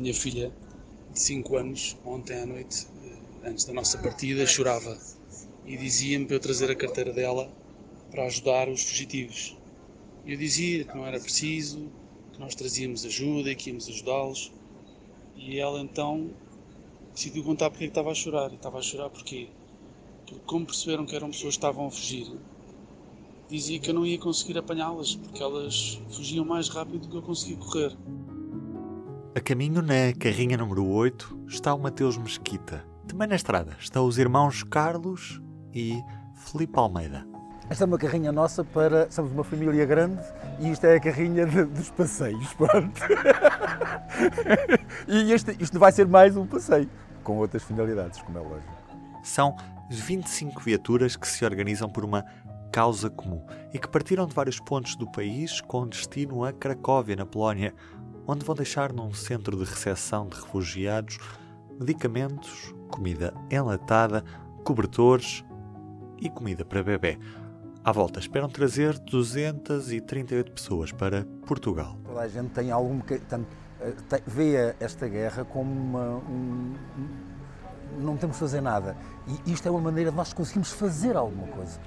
minha filha de 5 anos, ontem à noite, eh, antes da nossa partida, chorava e dizia-me para eu trazer a carteira dela para ajudar os fugitivos. Eu dizia que não era preciso, que nós trazíamos ajuda e que íamos ajudá-los. E ela então decidiu contar porque estava a chorar. E estava a chorar porquê? Porque como perceberam que eram pessoas que estavam a fugir, dizia que eu não ia conseguir apanhá-las, porque elas fugiam mais rápido do que eu conseguia correr. A caminho na carrinha número 8 está o Mateus Mesquita. Também na estrada estão os irmãos Carlos e Felipe Almeida. Esta é uma carrinha nossa para. Somos uma família grande e isto é a carrinha de, dos passeios. Pronto. e este, isto vai ser mais um passeio, com outras finalidades, como é lógico. São 25 viaturas que se organizam por uma causa comum e que partiram de vários pontos do país com destino a Cracóvia, na Polónia, onde vão deixar num centro de recepção de refugiados medicamentos, comida enlatada, cobertores e comida para bebê. À volta, esperam trazer 238 pessoas para Portugal. Toda a gente tem algum. Tem, vê esta guerra como uma, um, não temos de fazer nada. E isto é uma maneira de nós conseguirmos fazer alguma coisa.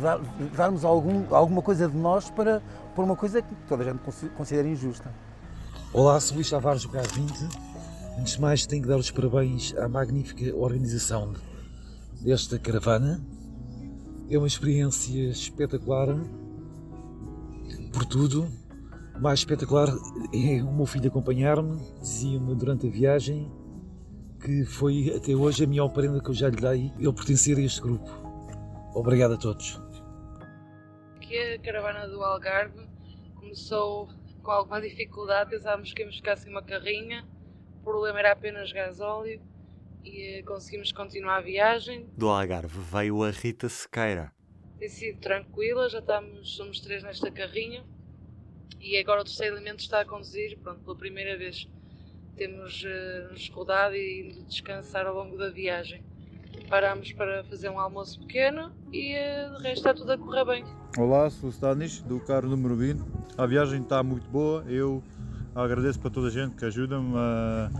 Dar, darmos algum, alguma coisa de nós para, por uma coisa que toda a gente considera injusta. Olá, sou Luís Tavares do Carro 20. Antes de mais, tenho que dar os parabéns à magnífica organização desta caravana é uma experiência espetacular por tudo. Mais espetacular é o meu filho acompanhar-me, dizia-me durante a viagem que foi até hoje a melhor prenda que eu já lhe dei ele pertencer a este grupo. Obrigado a todos. Aqui a caravana do Algarve começou com alguma dificuldade, pensávamos que íamos ficar sem uma carrinha, o problema era apenas gasóleo e conseguimos continuar a viagem. Do Algarve veio a Rita Sequeira. Tem sido tranquila, já estamos, somos três nesta carrinha e agora o terceiro elemento está a conduzir, pronto, pela primeira vez. Temos uh, nos rodado e indo descansar ao longo da viagem. Parámos para fazer um almoço pequeno e uh, de resto está tudo a correr bem. Olá, sou o Stanis, do carro número 20. A viagem está muito boa, eu agradeço para toda a gente que ajuda-me a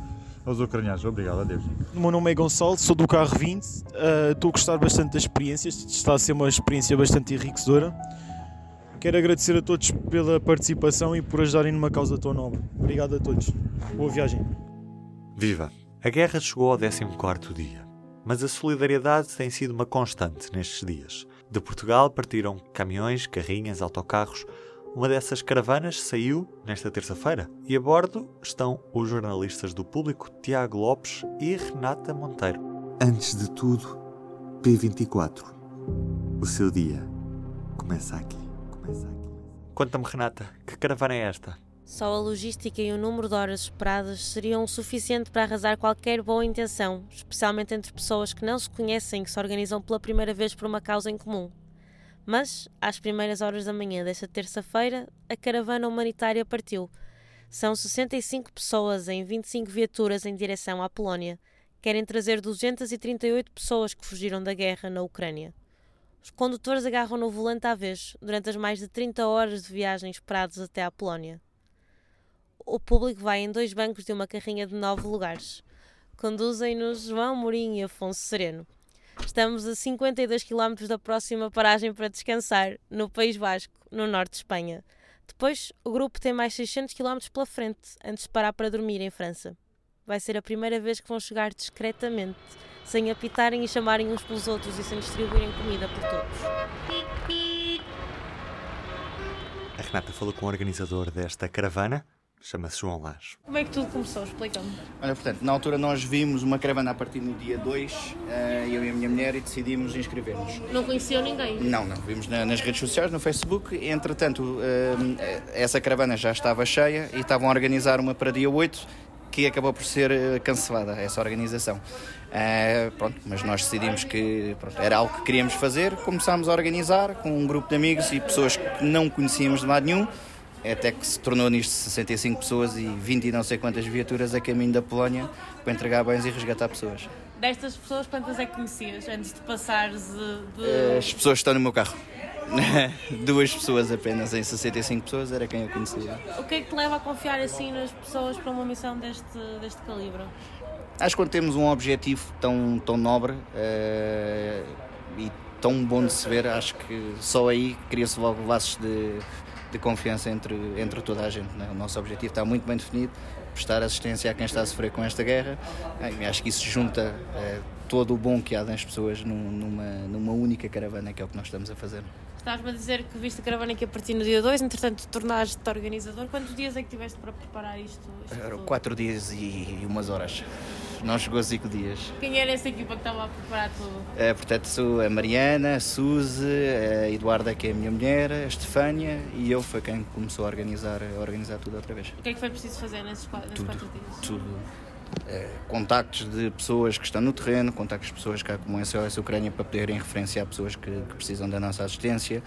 aos ucranianos. Obrigado, adeus. O meu nome é Gonçalo, sou do carro 20. Uh, ah, estou a gostar bastante das experiências, está a ser uma experiência bastante enriquecedora. Quero agradecer a todos pela participação e por ajudarem numa causa tão nobre. Obrigado a todos. Boa viagem. Viva! A guerra chegou ao 14 dia, mas a solidariedade tem sido uma constante nestes dias. De Portugal partiram caminhões, carrinhas, autocarros uma dessas caravanas saiu nesta terça-feira e a bordo estão os jornalistas do público Tiago Lopes e Renata Monteiro. Antes de tudo, P24. O seu dia começa aqui. Começa aqui. Conta-me, Renata, que caravana é esta? Só a logística e o número de horas esperadas seriam o suficiente para arrasar qualquer boa intenção, especialmente entre pessoas que não se conhecem e que se organizam pela primeira vez por uma causa em comum. Mas, às primeiras horas da manhã desta terça-feira, a caravana humanitária partiu. São 65 pessoas em 25 viaturas em direção à Polónia. Querem trazer 238 pessoas que fugiram da guerra na Ucrânia. Os condutores agarram no volante à vez durante as mais de 30 horas de viagem esperados até à Polónia. O público vai em dois bancos de uma carrinha de nove lugares. Conduzem-nos João Mourinho e Afonso Sereno. Estamos a 52 km da próxima paragem para descansar, no País Basco, no norte de Espanha. Depois, o grupo tem mais 600 km pela frente, antes de parar para dormir em França. Vai ser a primeira vez que vão chegar discretamente, sem apitarem e chamarem uns pelos outros e sem distribuírem comida por todos. A Renata falou com o organizador desta caravana, Chama-se João Lage. Como é que tudo começou? Explica-me. Olha, portanto, na altura nós vimos uma caravana a partir no dia 2, eh, eu e a minha mulher, e decidimos inscrever-nos. Não conheciam ninguém? Não, não. Vimos nas redes sociais, no Facebook. Entretanto, eh, essa caravana já estava cheia e estavam a organizar uma para dia 8, que acabou por ser eh, cancelada, essa organização. pronto, mas nós decidimos que pronto, era algo que queríamos fazer, começámos a organizar com um grupo de amigos e pessoas que não conhecíamos de lado nenhum até que se tornou nisto 65 pessoas e 20 e não sei quantas viaturas a caminho da Polónia para entregar bens e resgatar pessoas. Destas pessoas, quantas é que conhecias antes de passares de... de... As pessoas que estão no meu carro. Duas pessoas apenas em 65 pessoas era quem eu conhecia. O que é que te leva a confiar assim nas pessoas para uma missão deste, deste calibre? Acho que quando temos um objetivo tão, tão nobre uh, e tão bom de se ver, acho que só aí cria-se logo laços de, de confiança entre, entre toda a gente. Né? O nosso objetivo está muito bem definido, prestar assistência a quem está a sofrer com esta guerra. Acho que isso junta uh, todo o bom que há nas pessoas numa, numa única caravana, que é o que nós estamos a fazer. Estás-me a dizer que viste a caravana aqui a partir no dia 2, entretanto tornaste-te organizador. Quantos dias é que tiveste para preparar isto? isto Eram 4 dias e umas horas. Não chegou a 5 dias. Quem era essa equipa que estava a preparar tudo? É, portanto, sou a Mariana, a Suzy, a Eduarda, que é a minha mulher, a Estefânia e eu foi quem começou a organizar, a organizar tudo outra vez. O que é que foi preciso fazer nesses 4 dias? Tudo contactos de pessoas que estão no terreno, contactos de pessoas cá como a SOS Ucrânia para poderem referenciar pessoas que, que precisam da nossa assistência,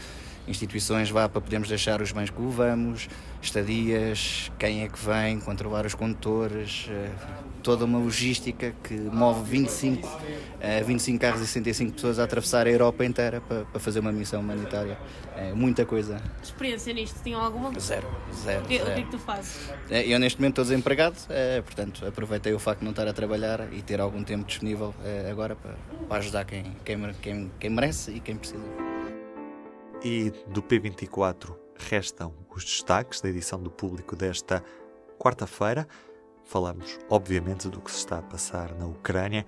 instituições vá para podermos deixar os bens que levamos, estadias, quem é que vem, controlar os condutores, eh, toda uma logística que move 25, 25 eh, carros e 65 pessoas a atravessar a Europa inteira para, para fazer uma missão humanitária. É muita coisa. Experiência nisto, tinham alguma? Zero, zero. O que, zero. O que é que tu fazes? É, eu neste momento estou desempregado, é, portanto aproveitei o facto de não estar a trabalhar e ter algum tempo disponível é, agora para, para ajudar quem, quem, quem, quem merece e quem precisa. E do P24 restam os destaques da edição do público desta quarta-feira. Falamos, obviamente, do que se está a passar na Ucrânia,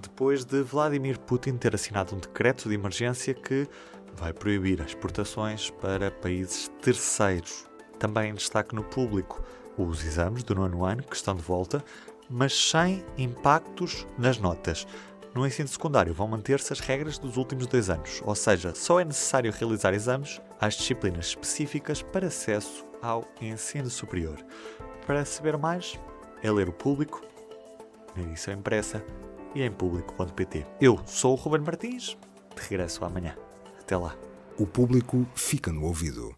depois de Vladimir Putin ter assinado um decreto de emergência que vai proibir as exportações para países terceiros. Também em destaque no público os exames do nono ano, que estão de volta, mas sem impactos nas notas. No ensino secundário vão manter-se as regras dos últimos dois anos, ou seja, só é necessário realizar exames às disciplinas específicas para acesso ao ensino superior. Para saber mais, é ler o público, na edição impressa e em público.pt. Eu sou o Ruben Martins, de regresso amanhã. Até lá. O público fica no ouvido.